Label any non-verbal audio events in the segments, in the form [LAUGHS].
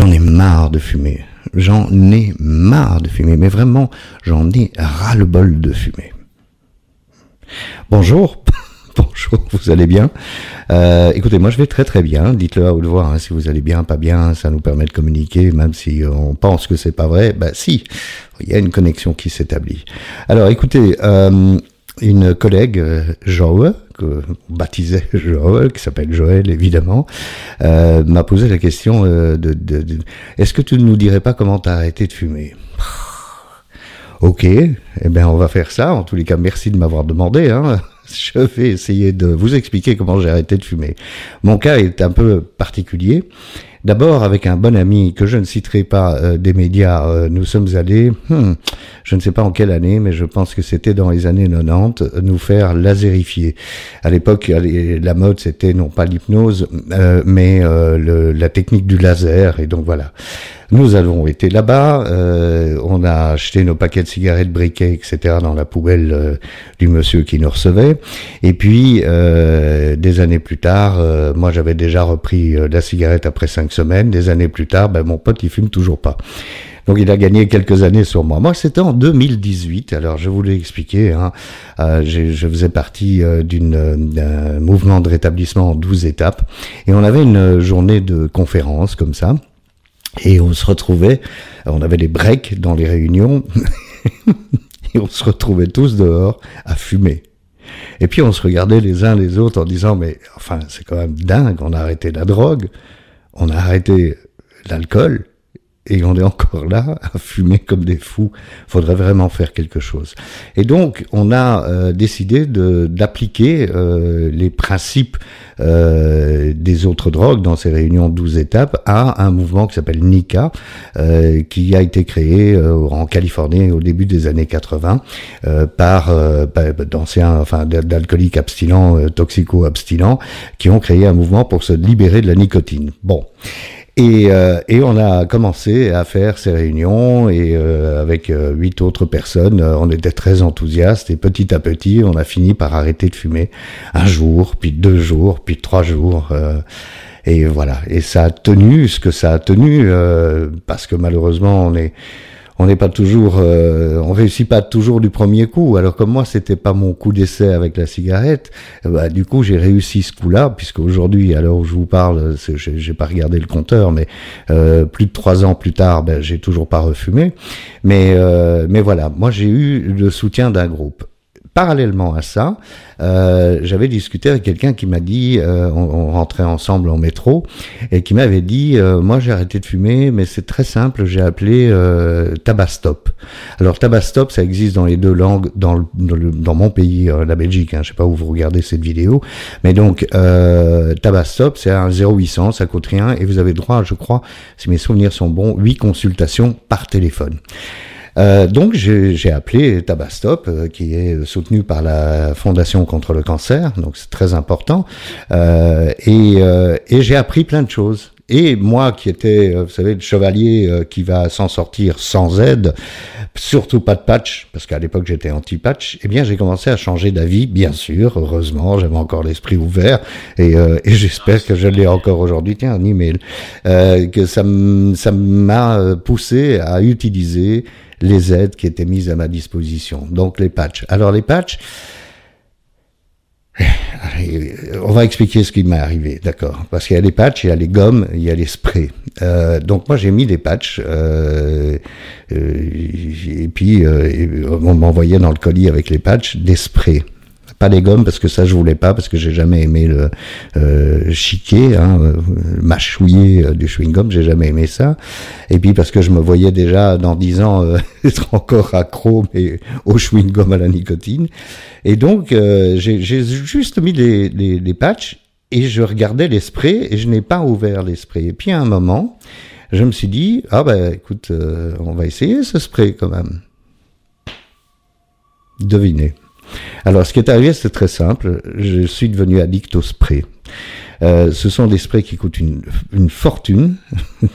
J'en ai marre de fumer. J'en ai marre de fumer. Mais vraiment, j'en ai ras-le-bol de fumer. Bonjour. [LAUGHS] Bonjour, vous allez bien? Euh, Écoutez, moi je vais très très bien. Dites-le à haute voix hein, si vous allez bien, pas bien. Ça nous permet de communiquer, même si on pense que c'est pas vrai. Bah si, il y a une connexion qui s'établit. Alors écoutez, euh, une collègue, euh, Joël, que baptisait [LAUGHS] Joël, qui s'appelle Joël évidemment, euh, m'a posé la question euh, de, de, de est-ce que tu ne nous dirais pas comment t'as arrêté de fumer? Ok, eh bien on va faire ça. En tous les cas, merci de m'avoir demandé. Hein. [LAUGHS] Je vais essayer de vous expliquer comment j'ai arrêté de fumer. Mon cas est un peu particulier. D'abord, avec un bon ami que je ne citerai pas euh, des médias, euh, nous sommes allés, hmm, je ne sais pas en quelle année, mais je pense que c'était dans les années 90, nous faire laserifier. À l'époque, la mode, c'était non pas l'hypnose, euh, mais la technique du laser. Et donc voilà. Nous avons été là-bas, euh, on a acheté nos paquets de cigarettes briquets, etc. dans la poubelle euh, du monsieur qui nous recevait. Et puis, euh, des années plus tard, euh, moi j'avais déjà repris euh, la cigarette après cinq semaines. Des années plus tard, ben, mon pote il fume toujours pas. Donc il a gagné quelques années sur moi. Moi c'était en 2018. Alors je vous l'ai expliqué. Hein, euh, je faisais partie d'une d'un mouvement de rétablissement en 12 étapes et on avait une journée de conférence comme ça. Et on se retrouvait, on avait des breaks dans les réunions, [LAUGHS] et on se retrouvait tous dehors à fumer. Et puis on se regardait les uns les autres en disant, mais enfin, c'est quand même dingue, on a arrêté la drogue, on a arrêté l'alcool, et on est encore là à fumer comme des fous. Faudrait vraiment faire quelque chose. Et donc, on a euh, décidé d'appliquer euh, les principes euh, des autres drogues dans ces réunions de 12 étapes à un mouvement qui s'appelle NICA, euh, qui a été créé euh, en Californie au début des années 80 par d'anciens, enfin d'alcooliques abstinents, toxico-abstinents, qui ont créé un mouvement pour se libérer de la nicotine. Bon. Et, euh, et, on a commencé à faire ces réunions et euh, avec euh, huit autres personnes, on était très enthousiastes et petit à petit, on a fini par arrêter de fumer un jour, puis deux jours, puis trois jours. et voilà. Et ça a tenu ce que ça a tenu parce que malheureusement, on est on n'est pas toujours, euh, on réussit pas toujours du premier coup. Alors comme moi, c'était pas mon coup d'essai avec la cigarette, bah, du coup j'ai réussi ce coup-là, puisque aujourd'hui, l'heure où je vous parle, j'ai pas regardé le compteur, mais euh, plus de trois ans plus tard, ben, j'ai toujours pas refumé. Mais euh, mais voilà, moi j'ai eu le soutien d'un groupe parallèlement à ça, euh, j'avais discuté avec quelqu'un qui m'a dit, euh, on, on, rentrait ensemble en métro, et qui m'avait dit, euh, moi j'ai arrêté de fumer, mais c'est très simple, j'ai appelé euh, Tabastop. Alors Tabastop, ça existe dans les deux langues, dans, le, dans, le, dans mon pays, euh, la Belgique, hein, je sais pas où vous regardez cette vidéo, mais donc euh, Tabastop, c'est un 0800, ça coûte rien, et vous avez droit, je crois, si mes souvenirs sont bons, 8 consultations par téléphone. Euh, donc j'ai appelé Tabastop, euh, qui est soutenu par la Fondation contre le cancer, donc c'est très important, euh, et, euh, et j'ai appris plein de choses. Et moi qui étais, euh, vous savez, le chevalier qui va s'en sortir sans aide, surtout pas de patch, parce qu'à l'époque j'étais anti-patch, eh bien j'ai commencé à changer d'avis, bien sûr, heureusement, j'avais encore l'esprit ouvert, et, euh, j'espère que je l'ai encore aujourd'hui, tiens, un email, euh, que ça m'a poussé à utiliser les aides qui étaient mises à ma disposition. Donc les patchs. Alors les patchs, on va expliquer ce qui m'est arrivé, d'accord Parce qu'il y a les patchs, il y a les gommes, il y a les sprays. Euh, donc moi j'ai mis des patchs euh, euh, et puis euh, on m'envoyait dans le colis avec les patchs des sprays pas les gommes parce que ça je voulais pas parce que j'ai jamais aimé le euh, chiquer, hein, euh, mâchouiller euh, du chewing gum, j'ai jamais aimé ça. Et puis parce que je me voyais déjà dans dix ans euh, [LAUGHS] être encore accro mais au chewing gum à la nicotine. Et donc euh, j'ai juste mis les, les, les patchs et je regardais les sprays et je n'ai pas ouvert les sprays. Et puis à un moment, je me suis dit ah ben écoute, euh, on va essayer ce spray quand même. Devinez. Alors, ce qui est arrivé, c'est très simple. Je suis devenu addict au spray. Euh, ce sont des sprays qui coûtent une fortune. [LAUGHS]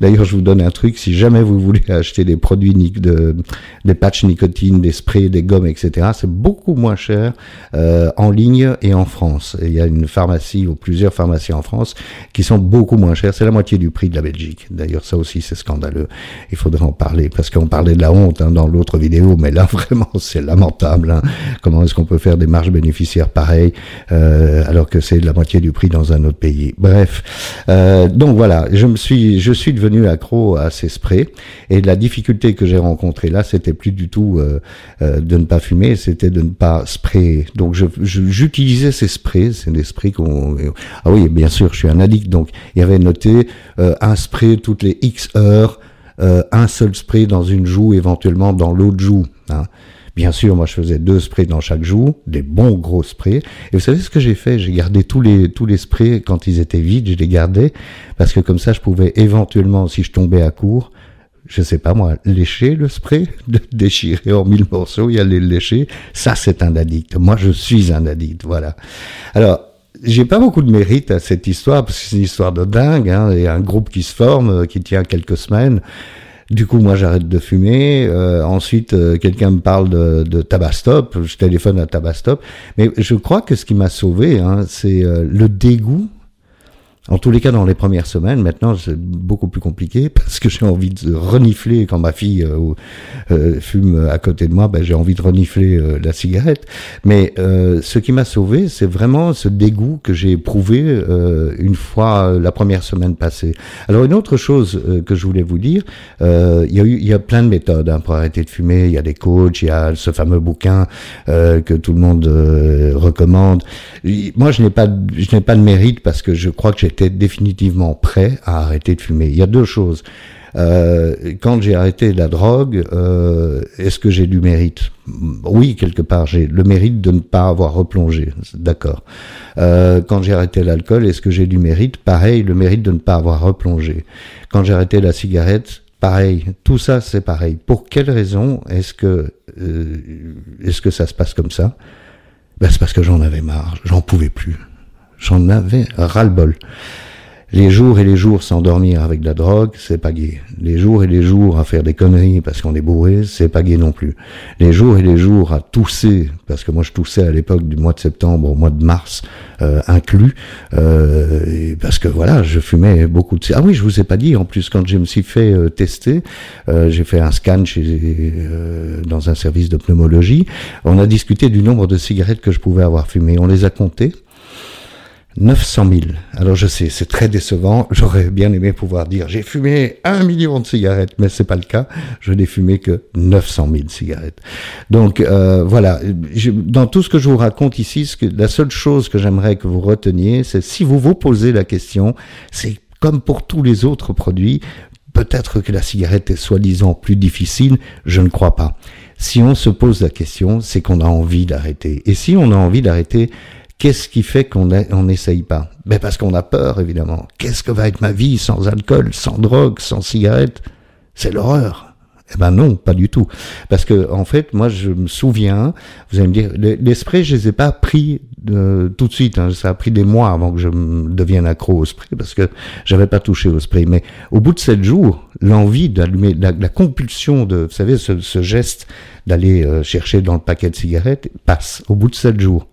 D'ailleurs, je vous donne un truc, si jamais vous voulez [LAUGHS] acheter des produits, de, des patchs nicotine, des sprays, des gommes, etc., c'est beaucoup moins cher euh, en ligne et en France. il y a une pharmacie ou plusieurs pharmacies en France qui sont beaucoup moins chères. C'est la moitié du prix de la Belgique. D'ailleurs, ça aussi, c'est scandaleux. Il faudrait en parler parce qu'on parlait de la honte hein, dans l'autre vidéo, mais là, [LAUGHS] vraiment, c'est lamentable. Hein. Comment est-ce qu'on peut faire des marges bénéficiaires pareilles euh, alors que c'est la moitié du prix dans un autre pays? Bref, euh, donc voilà, je me suis, je suis devenu accro à ces sprays et la difficulté que j'ai rencontrée là, c'était plus du tout euh, euh, de ne pas fumer, c'était de ne pas sprayer. Donc j'utilisais ces sprays, c'est des sprays qu'on... Ah oui, bien sûr, je suis un addict, donc il y avait noté euh, un spray toutes les X heures, un seul spray dans une joue, éventuellement dans l'autre joue. Hein. Bien sûr, moi je faisais deux sprays dans chaque joue, des bons gros sprays. Et vous savez ce que j'ai fait? J'ai gardé tous les tous les sprays quand ils étaient vides, je les gardais parce que comme ça je pouvais éventuellement, si je tombais à court, je sais pas moi, lécher le spray, [LAUGHS] de déchirer en mille morceaux et aller le lécher, ça c'est un addict. Moi je suis un addict, voilà. Alors, j'ai pas beaucoup de mérite à cette histoire, parce que c'est une histoire de dingue, hein, et un groupe qui se forme, euh, qui tient quelques semaines. Du coup, moi, j'arrête de fumer. Euh, ensuite, euh, quelqu'un me parle de, de Tabastop. Je téléphone à Tabastop. Mais je crois que ce qui m'a sauvé, hein, c'est le dégoût en tous les cas, dans les premières semaines, maintenant, c'est beaucoup plus compliqué [LAUGHS] parce que j'ai envie de renifler quand ma fille euh, euh fume à côté de moi. Ben, j'ai envie de renifler euh, la cigarette. Mais euh, ce qui m'a sauvé, c'est vraiment ce dégoût que j'ai éprouvé une fois la première semaine passée. Alors, une autre chose que je voulais vous dire, il y a y a plein de méthodes hein, pour arrêter de fumer. Il y a des coachs, il y a ce fameux bouquin que tout le monde recommande. Moi, je n'ai pas, je n'ai pas de mérite parce que je crois que j'ai j'étais définitivement prêt à arrêter de fumer. Il y a deux choses. Euh, quand j'ai arrêté la drogue, euh, est-ce que j'ai du mérite? Oui, quelque part, j'ai le mérite de ne pas avoir replongé. D'accord. Euh, quand j'ai arrêté l'alcool, est-ce que j'ai du mérite? Pareil, le mérite de ne pas avoir replongé. Quand j'ai arrêté la cigarette, pareil. Tout ça, c'est pareil. Pour quelle raison est-ce que est-ce que ça se passe comme ça? Ben, c'est parce que j'en avais marre, j'en pouvais plus. J'en avais ras-le-bol. Les jours et les jours sans dormir avec de la drogue, c'est pas gai. Les jours et les jours à faire des conneries parce qu'on est bourré, c'est pas gai non plus. Les jours et les jours à tousser, parce que moi je toussais à l'époque du mois de septembre au mois de mars euh, inclus, euh, parce que voilà, je fumais beaucoup de... Ah oui, je vous ai pas dit, en plus quand je me suis fait euh, tester, j'ai fait un scan chez, dans un service de pneumologie, on a discuté du nombre de cigarettes que je pouvais avoir fumé. On les a comptées. 900 000. Alors je sais, c'est très décevant. J'aurais bien aimé pouvoir dire j'ai fumé un million de cigarettes, mais c'est pas le cas. Je n'ai fumé que 900 000 cigarettes. Donc euh, voilà. dans tout ce que je vous raconte ici, la seule chose que j'aimerais que vous reteniez, c'est si vous vous posez la question, c'est comme pour tous les autres produits. Peut-être que la cigarette est soi-disant plus difficile. Je ne crois pas. Si on se pose la question, c'est qu'on a envie d'arrêter. Et si on a envie d'arrêter, Qu'est-ce qui fait qu'on n'essaye pas? Ben parce qu'on a peur, évidemment. Qu'est-ce que va être ma vie sans alcool, sans drogue, sans cigarette? C'est l'horreur. Eh ben non, pas du tout. Parce que en fait, moi, je me souviens, vous allez me dire, les, sprays, je les ai pas pris tout de suite. Hein, ça a pris des mois avant que je devienne accro au spray, parce que j'avais pas touché au spray. Mais au bout de sept jours, l'envie d'allumer, la, compulsion de, vous savez, ce, geste d'aller euh, chercher dans le paquet de cigarettes passe au bout de sept jours.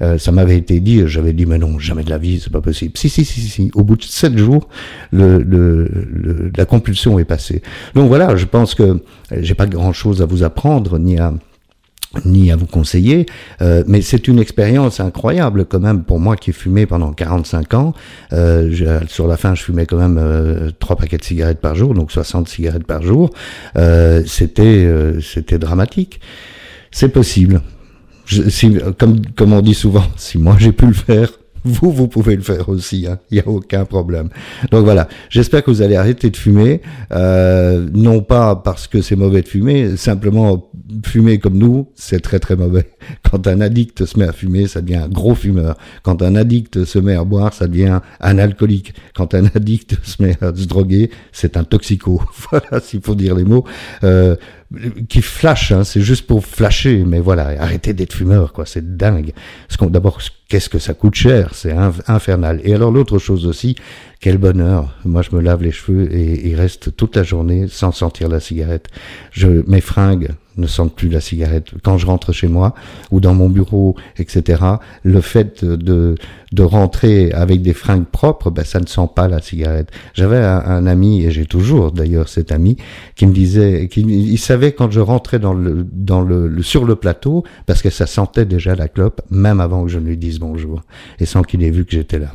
Euh, ça m'avait été dit, j'avais dit, mais non, jamais de la vie, c'est pas possible. Si, si, si, si, Au bout de sept jours, la compulsion est passée. Donc voilà, je pense que j'ai pas grand chose à vous apprendre, ni à ni à vous conseiller, euh, mais c'est une expérience incroyable quand même pour moi qui ai fumé pendant 45 ans. Euh, sur la fin, je fumais quand même euh, trois paquets de cigarettes par jour, donc 60 cigarettes par jour. Euh, c'était c'était dramatique. C'est possible si, comme, comme on dit souvent, [LAUGHS] si moi j'ai pu le faire, vous, vous pouvez le faire aussi, hein. il n'y a aucun problème. Donc voilà, j'espère que vous allez arrêter de fumer, euh, non pas parce que c'est mauvais de fumer, simplement fumer comme nous, c'est très très mauvais. [LAUGHS] Quand un addict se met à fumer, ça devient un gros fumeur. Quand un addict se met à boire, ça devient un alcoolique. Quand un [LAUGHS] addict se met à se droguer, c'est un toxico. [LAUGHS] Voilà, s'il faut dire les mots. Euh, qui flash, hein, c'est juste pour flasher, mais voilà, arrêtez d'être fumeur, quoi, c'est dingue. D'abord, qu'est-ce que ça coûte cher, c'est infernal. Et alors l'autre chose aussi, quel bonheur. Moi, je me lave les cheveux et il reste toute la journée sans sentir la cigarette. Je, mes fringues ne sentent plus la cigarette. Quand je rentre chez moi ou dans mon bureau, etc., le fait de, de rentrer avec des fringues propres, ben, ça ne sent pas la cigarette. J'avais un, ami, et j'ai toujours d'ailleurs cet ami, qui me disait, qu'il il savait quand je rentrais dans le, dans le, sur le plateau, parce que ça sentait déjà la clope, même avant que je ne lui dise bonjour, et sans qu'il ait vu que j'étais là.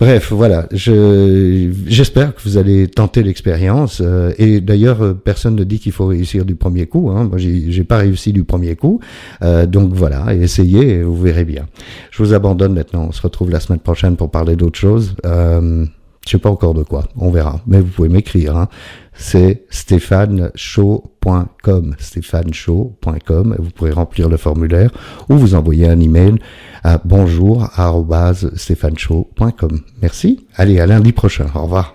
Bref, voilà. Je, j'espère que vous allez tenter l'expérience. Euh, et d'ailleurs, euh, personne ne dit qu'il faut réussir du premier coup. Hein. Moi, j'ai, j'ai pas réussi du premier coup. Euh, donc voilà, essayez et vous verrez bien. Je vous abandonne maintenant. On se retrouve la semaine prochaine pour parler d'autre chose. Euh, je sais pas encore de quoi, on verra. Mais vous pouvez m'écrire. Hein. C'est stéphaneshow.com, stéphaneshow.com. Vous pourrez remplir le formulaire ou vous envoyer un email à bonjour@stéphaneshow.com. Merci. Allez, à lundi prochain. Au revoir.